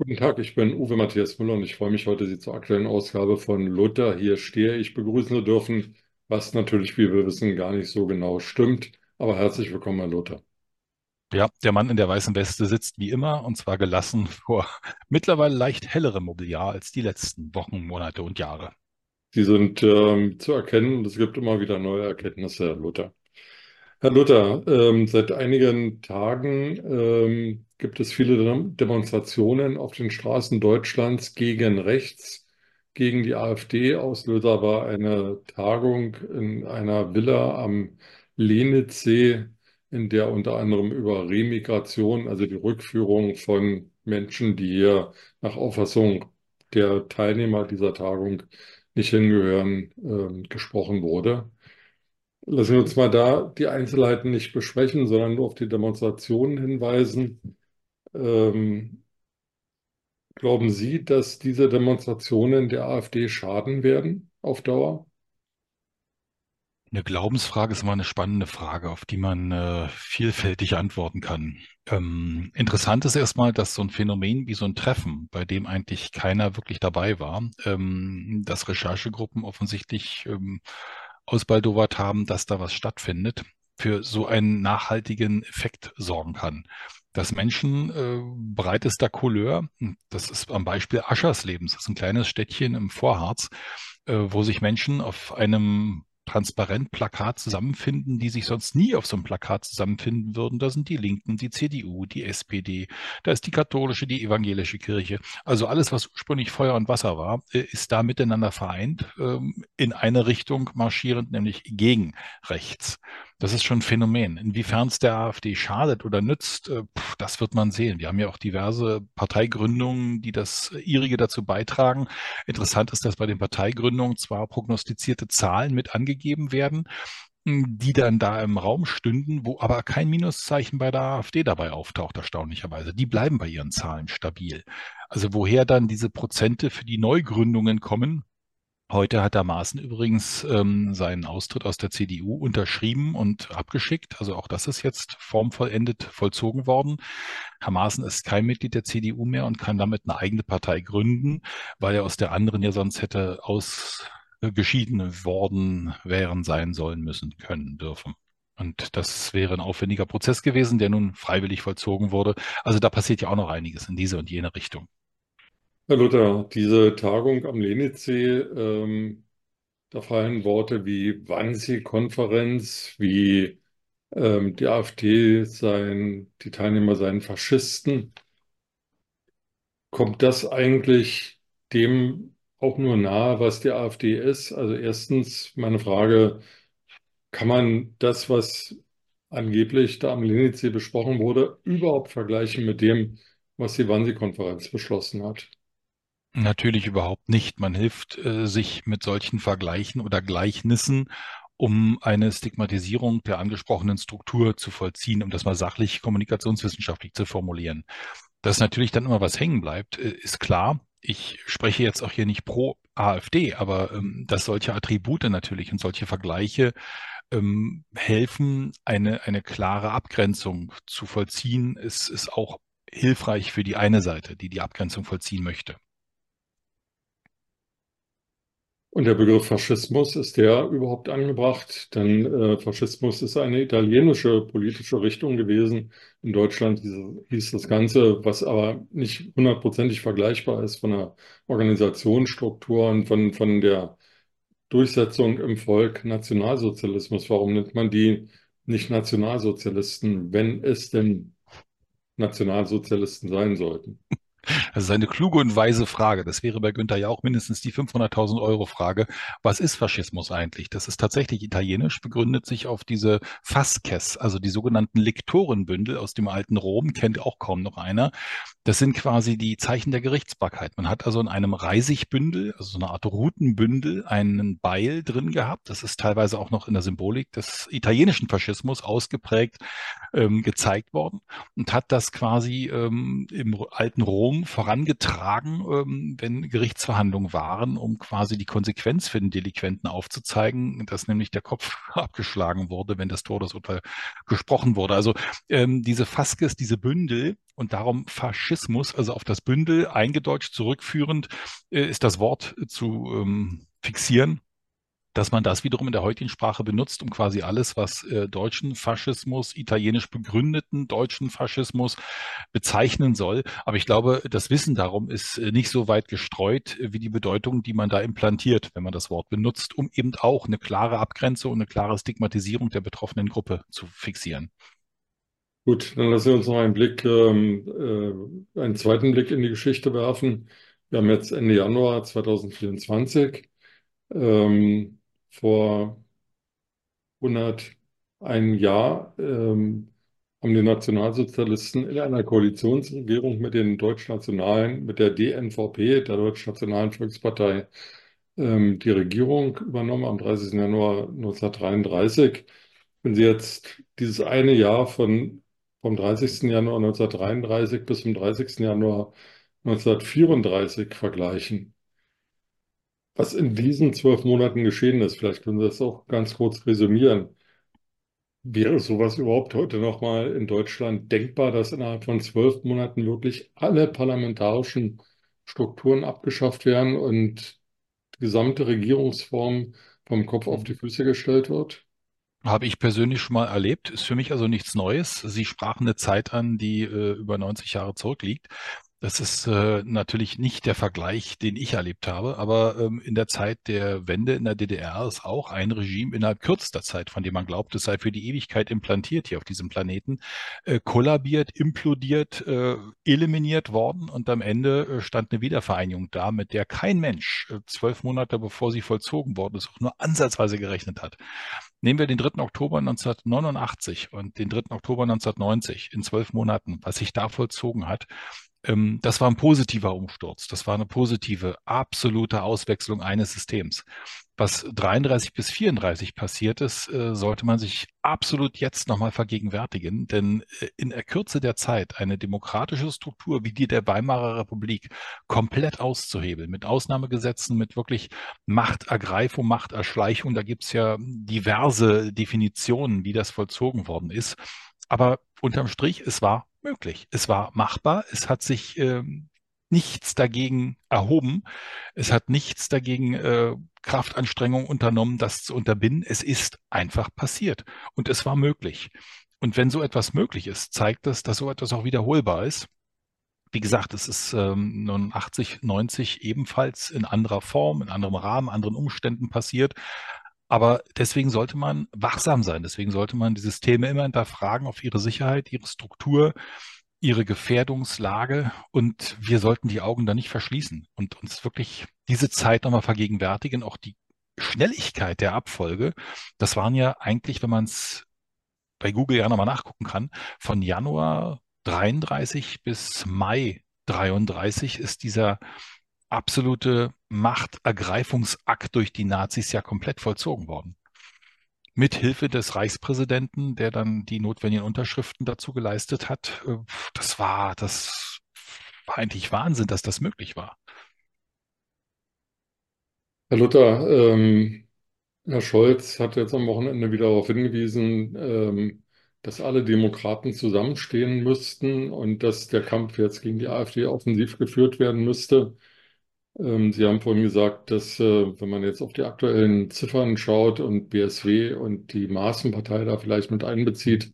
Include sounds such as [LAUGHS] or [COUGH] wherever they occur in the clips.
Guten Tag, ich bin Uwe Matthias Müller und ich freue mich heute, Sie zur aktuellen Ausgabe von Luther hier stehe ich begrüßen zu dürfen, was natürlich, wie wir wissen, gar nicht so genau stimmt. Aber herzlich willkommen, Herr Luther. Ja, der Mann in der weißen Weste sitzt wie immer und zwar gelassen vor [LAUGHS] mittlerweile leicht hellerem Mobiliar als die letzten Wochen, Monate und Jahre. Sie sind ähm, zu erkennen und es gibt immer wieder neue Erkenntnisse, Herr Luther. Herr Luther, ähm, seit einigen Tagen ähm, gibt es viele Dem- Demonstrationen auf den Straßen Deutschlands gegen rechts, gegen die AfD. Auslöser war eine Tagung in einer Villa am Lenitzsee, in der unter anderem über Remigration, also die Rückführung von Menschen, die hier nach Auffassung der Teilnehmer dieser Tagung nicht hingehören, ähm, gesprochen wurde. Lassen wir uns mal da die Einzelheiten nicht besprechen, sondern nur auf die Demonstrationen hinweisen. Ähm, glauben Sie, dass diese Demonstrationen der AfD schaden werden auf Dauer? Eine Glaubensfrage ist immer eine spannende Frage, auf die man äh, vielfältig antworten kann. Ähm, interessant ist erstmal, dass so ein Phänomen wie so ein Treffen, bei dem eigentlich keiner wirklich dabei war, ähm, dass Recherchegruppen offensichtlich ähm, ausbaldowert haben, dass da was stattfindet, für so einen nachhaltigen Effekt sorgen kann. Dass Menschen äh, breitester Couleur, das ist am Beispiel Ascherslebens, das ist ein kleines Städtchen im Vorharz, äh, wo sich Menschen auf einem Transparentplakat zusammenfinden, die sich sonst nie auf so einem Plakat zusammenfinden würden. Da sind die Linken, die CDU, die SPD, da ist die katholische, die evangelische Kirche. Also alles, was ursprünglich Feuer und Wasser war, äh, ist da miteinander vereint, ähm, in eine Richtung marschierend, nämlich gegen rechts. Das ist schon ein Phänomen. Inwiefern es der AfD schadet oder nützt, äh, das wird man sehen. Wir haben ja auch diverse Parteigründungen, die das ihrige dazu beitragen. Interessant ist, dass bei den Parteigründungen zwar prognostizierte Zahlen mit angegeben werden, die dann da im Raum stünden, wo aber kein Minuszeichen bei der AfD dabei auftaucht, erstaunlicherweise. Die bleiben bei ihren Zahlen stabil. Also woher dann diese Prozente für die Neugründungen kommen, Heute hat der Maaßen übrigens ähm, seinen Austritt aus der CDU unterschrieben und abgeschickt. Also auch das ist jetzt formvollendet vollzogen worden. Herr Maaßen ist kein Mitglied der CDU mehr und kann damit eine eigene Partei gründen, weil er aus der anderen ja sonst hätte ausgeschieden worden wären, sein sollen müssen, können, dürfen. Und das wäre ein aufwendiger Prozess gewesen, der nun freiwillig vollzogen wurde. Also da passiert ja auch noch einiges in diese und jene Richtung. Herr Luther, diese Tagung am Lenitzsee, ähm, da fallen Worte wie Wannsee-Konferenz, wie ähm, die AfD seien, die Teilnehmer seien Faschisten. Kommt das eigentlich dem auch nur nahe, was die AfD ist? Also erstens meine Frage, kann man das, was angeblich da am Lenitzsee besprochen wurde, überhaupt vergleichen mit dem, was die Wannsee-Konferenz beschlossen hat? Natürlich überhaupt nicht. Man hilft äh, sich mit solchen Vergleichen oder Gleichnissen, um eine Stigmatisierung der angesprochenen Struktur zu vollziehen, um das mal sachlich kommunikationswissenschaftlich zu formulieren. Dass natürlich dann immer was hängen bleibt, äh, ist klar. Ich spreche jetzt auch hier nicht pro AfD, aber ähm, dass solche Attribute natürlich und solche Vergleiche ähm, helfen, eine, eine klare Abgrenzung zu vollziehen, ist, ist auch hilfreich für die eine Seite, die die Abgrenzung vollziehen möchte. Und der Begriff Faschismus, ist der überhaupt angebracht? Denn äh, Faschismus ist eine italienische politische Richtung gewesen. In Deutschland hieß, das Ganze, was aber nicht hundertprozentig vergleichbar ist von der Organisationsstruktur und von, von der Durchsetzung im Volk, Nationalsozialismus. Warum nennt man die nicht Nationalsozialisten, wenn es denn Nationalsozialisten sein sollten? Das ist eine kluge und weise Frage. Das wäre bei Günther ja auch mindestens die 500.000 Euro Frage. Was ist Faschismus eigentlich? Das ist tatsächlich italienisch, begründet sich auf diese Fasces, also die sogenannten Lektorenbündel aus dem alten Rom, kennt auch kaum noch einer. Das sind quasi die Zeichen der Gerichtsbarkeit. Man hat also in einem Reisigbündel, also so eine Art Routenbündel, einen Beil drin gehabt. Das ist teilweise auch noch in der Symbolik des italienischen Faschismus ausgeprägt ähm, gezeigt worden und hat das quasi ähm, im alten Rom vorangetragen, ähm, wenn Gerichtsverhandlungen waren, um quasi die Konsequenz für den Delinquenten aufzuzeigen, dass nämlich der Kopf [LAUGHS] abgeschlagen wurde, wenn das Todesurteil gesprochen wurde. Also ähm, diese Faskes, diese Bündel und darum Faschismus, also auf das Bündel eingedeutscht zurückführend, äh, ist das Wort zu ähm, fixieren dass man das wiederum in der heutigen Sprache benutzt, um quasi alles, was äh, deutschen Faschismus, italienisch begründeten deutschen Faschismus bezeichnen soll. Aber ich glaube, das Wissen darum ist äh, nicht so weit gestreut äh, wie die Bedeutung, die man da implantiert, wenn man das Wort benutzt, um eben auch eine klare Abgrenzung und eine klare Stigmatisierung der betroffenen Gruppe zu fixieren. Gut, dann lassen wir uns noch einen Blick, ähm, äh, einen zweiten Blick in die Geschichte werfen. Wir haben jetzt Ende Januar 2024. Ähm, vor 101 Jahr ähm, haben die Nationalsozialisten in einer Koalitionsregierung mit den Deutschnationalen, mit der DNVP, der Deutschnationalen Volkspartei, ähm, die Regierung übernommen am 30. Januar 1933. Wenn Sie jetzt dieses eine Jahr von, vom 30. Januar 1933 bis zum 30. Januar 1934 vergleichen, was in diesen zwölf Monaten geschehen ist. Vielleicht können Sie das auch ganz kurz resümieren. Wäre sowas überhaupt heute nochmal in Deutschland denkbar, dass innerhalb von zwölf Monaten wirklich alle parlamentarischen Strukturen abgeschafft werden und die gesamte Regierungsform vom Kopf auf die Füße gestellt wird? Habe ich persönlich schon mal erlebt, ist für mich also nichts Neues. Sie sprachen eine Zeit an, die äh, über 90 Jahre zurückliegt. Das ist äh, natürlich nicht der Vergleich, den ich erlebt habe, aber ähm, in der Zeit der Wende in der DDR ist auch ein Regime innerhalb kürzester Zeit, von dem man glaubt, es sei für die Ewigkeit implantiert hier auf diesem Planeten, äh, kollabiert, implodiert, äh, eliminiert worden und am Ende äh, stand eine Wiedervereinigung da, mit der kein Mensch äh, zwölf Monate bevor sie vollzogen worden ist, auch nur ansatzweise gerechnet hat. Nehmen wir den 3. Oktober 1989 und den 3. Oktober 1990 in zwölf Monaten, was sich da vollzogen hat das war ein positiver Umsturz. Das war eine positive, absolute Auswechslung eines Systems. Was 33 bis 34 passiert ist, äh, sollte man sich absolut jetzt nochmal vergegenwärtigen, denn äh, in der Kürze der Zeit eine demokratische Struktur wie die der Weimarer Republik komplett auszuhebeln, mit Ausnahmegesetzen, mit wirklich Machtergreifung, Machterschleichung, da gibt's ja diverse Definitionen, wie das vollzogen worden ist. Aber unterm Strich, es war möglich. Es war machbar. Es hat sich ähm, nichts dagegen erhoben. Es hat nichts dagegen äh, Kraftanstrengung unternommen, das zu unterbinden. Es ist einfach passiert und es war möglich. Und wenn so etwas möglich ist, zeigt das, dass so etwas auch wiederholbar ist. Wie gesagt, es ist ähm, 89, 90 ebenfalls in anderer Form, in anderem Rahmen, anderen Umständen passiert. Aber deswegen sollte man wachsam sein. Deswegen sollte man die Systeme immer hinterfragen auf ihre Sicherheit, ihre Struktur, ihre Gefährdungslage. Und wir sollten die Augen da nicht verschließen und uns wirklich diese Zeit nochmal vergegenwärtigen. Auch die Schnelligkeit der Abfolge, das waren ja eigentlich, wenn man es bei Google ja nochmal nachgucken kann, von Januar 33 bis Mai 33 ist dieser absolute Machtergreifungsakt durch die Nazis ja komplett vollzogen worden. Mit Hilfe des Reichspräsidenten, der dann die notwendigen Unterschriften dazu geleistet hat. Äh, das war, das war eigentlich Wahnsinn, dass das möglich war. Herr Luther, ähm, Herr Scholz hat jetzt am Wochenende wieder darauf hingewiesen, ähm, dass alle Demokraten zusammenstehen müssten und dass der Kampf jetzt gegen die AfD offensiv geführt werden müsste. Ähm, Sie haben vorhin gesagt, dass, äh, wenn man jetzt auf die aktuellen Ziffern schaut und BSW und die Maßenpartei da vielleicht mit einbezieht,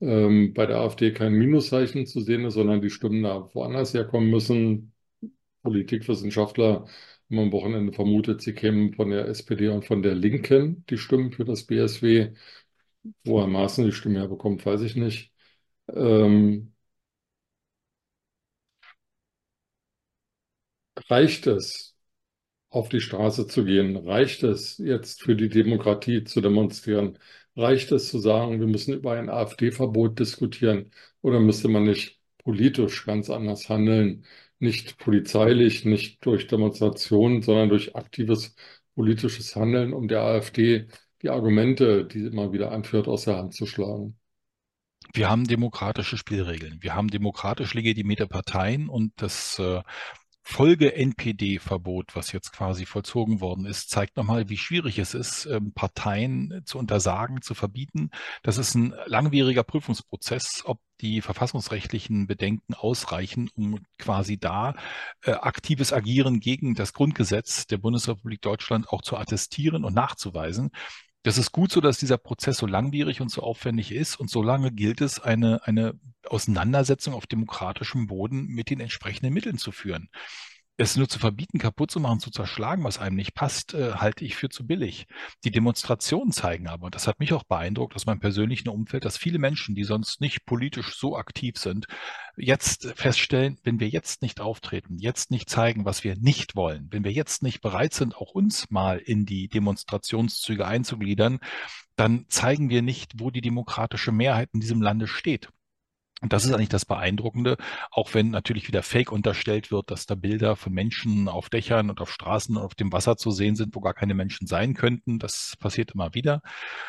ähm, bei der AfD kein Minuszeichen zu sehen ist, sondern die Stimmen da woanders herkommen müssen. Politikwissenschaftler haben am Wochenende vermutet, sie kämen von der SPD und von der Linken, die Stimmen für das BSW. Woher Maaßen die Stimme herbekommt, weiß ich nicht. Ähm, Reicht es, auf die Straße zu gehen? Reicht es, jetzt für die Demokratie zu demonstrieren? Reicht es zu sagen, wir müssen über ein AfD-Verbot diskutieren? Oder müsste man nicht politisch ganz anders handeln? Nicht polizeilich, nicht durch Demonstrationen, sondern durch aktives politisches Handeln, um der AfD die Argumente, die sie immer wieder anführt, aus der Hand zu schlagen? Wir haben demokratische Spielregeln. Wir haben demokratisch legitimierte Parteien und das äh, Folge-NPD-Verbot, was jetzt quasi vollzogen worden ist, zeigt nochmal, wie schwierig es ist, ähm, Parteien zu untersagen, zu verbieten. Das ist ein langwieriger Prüfungsprozess, ob die verfassungsrechtlichen Bedenken ausreichen, um quasi da äh, aktives Agieren gegen das Grundgesetz der Bundesrepublik Deutschland auch zu attestieren und nachzuweisen. Das ist gut so, dass dieser Prozess so langwierig und so aufwendig ist. Und solange gilt es, eine, eine Auseinandersetzung auf demokratischem Boden mit den entsprechenden Mitteln zu führen es nur zu verbieten, kaputt zu machen, zu zerschlagen, was einem nicht passt, äh, halte ich für zu billig. Die Demonstrationen zeigen aber, und das hat mich auch beeindruckt aus meinem persönlichen Umfeld, dass viele Menschen, die sonst nicht politisch so aktiv sind, jetzt feststellen, wenn wir jetzt nicht auftreten, jetzt nicht zeigen, was wir nicht wollen, wenn wir jetzt nicht bereit sind, auch uns mal in die Demonstrationszüge einzugliedern, dann zeigen wir nicht, wo die demokratische Mehrheit in diesem Lande steht. Und das ist eigentlich das Beeindruckende, auch wenn natürlich wieder Fake unterstellt wird, dass da Bilder von Menschen auf Dächern und auf Straßen und auf dem Wasser zu sehen sind, wo gar keine Menschen sein könnten. Das passiert immer wieder.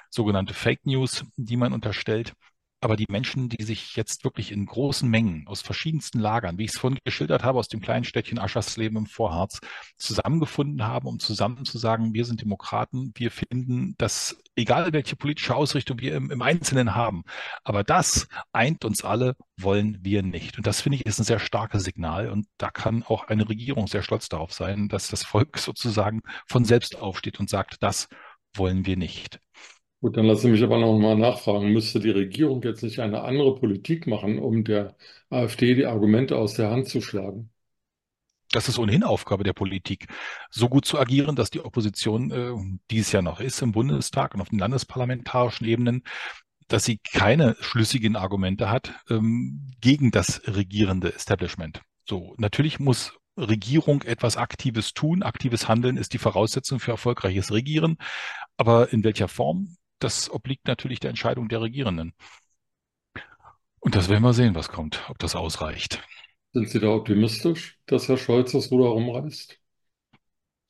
Sogenannte Fake News, die man unterstellt. Aber die Menschen, die sich jetzt wirklich in großen Mengen aus verschiedensten Lagern, wie ich es vorhin geschildert habe, aus dem kleinen Städtchen Aschersleben im Vorharz, zusammengefunden haben, um zusammen zu sagen, wir sind Demokraten, wir finden, dass egal welche politische Ausrichtung wir im, im Einzelnen haben, aber das eint uns alle, wollen wir nicht. Und das finde ich ist ein sehr starkes Signal. Und da kann auch eine Regierung sehr stolz darauf sein, dass das Volk [LAUGHS] sozusagen von selbst aufsteht und sagt, das wollen wir nicht. Gut, dann lasse ich mich aber noch mal nachfragen. Müsste die Regierung jetzt nicht eine andere Politik machen, um der AfD die Argumente aus der Hand zu schlagen? Das ist ohnehin Aufgabe der Politik, so gut zu agieren, dass die Opposition, äh, die es ja noch ist im Bundestag und auf den landesparlamentarischen Ebenen, dass sie keine schlüssigen Argumente hat ähm, gegen das regierende Establishment. So, natürlich muss Regierung etwas Aktives tun. Aktives Handeln ist die Voraussetzung für erfolgreiches Regieren. Aber in welcher Form? Das obliegt natürlich der Entscheidung der Regierenden. Und das werden wir sehen, was kommt, ob das ausreicht. Sind Sie da optimistisch, dass Herr Scholz das Ruder rumreißt?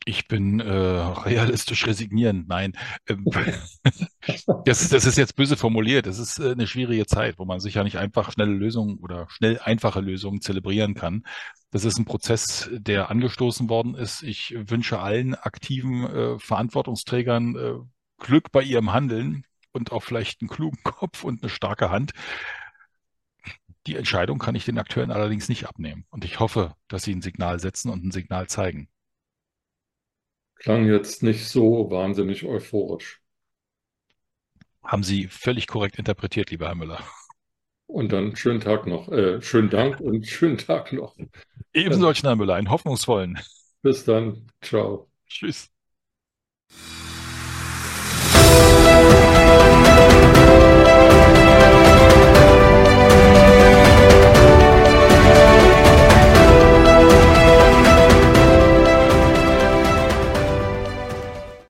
Ich bin äh, realistisch resignierend. Nein, ähm, [LAUGHS] das, das ist jetzt böse formuliert. Das ist äh, eine schwierige Zeit, wo man sich ja nicht einfach schnelle Lösungen oder schnell einfache Lösungen zelebrieren kann. Das ist ein Prozess, der angestoßen worden ist. Ich wünsche allen aktiven äh, Verantwortungsträgern äh, Glück bei ihrem Handeln und auch vielleicht einen klugen [LAUGHS] Kopf und eine starke Hand. Die Entscheidung kann ich den Akteuren allerdings nicht abnehmen. Und ich hoffe, dass sie ein Signal setzen und ein Signal zeigen. Klang jetzt nicht so wahnsinnig euphorisch. Haben Sie völlig korrekt interpretiert, lieber Herr Müller. Und dann schönen Tag noch. Äh, schönen Dank und schönen Tag noch. Ebenso, Herr Müller, einen hoffnungsvollen. Bis dann. Ciao. Tschüss.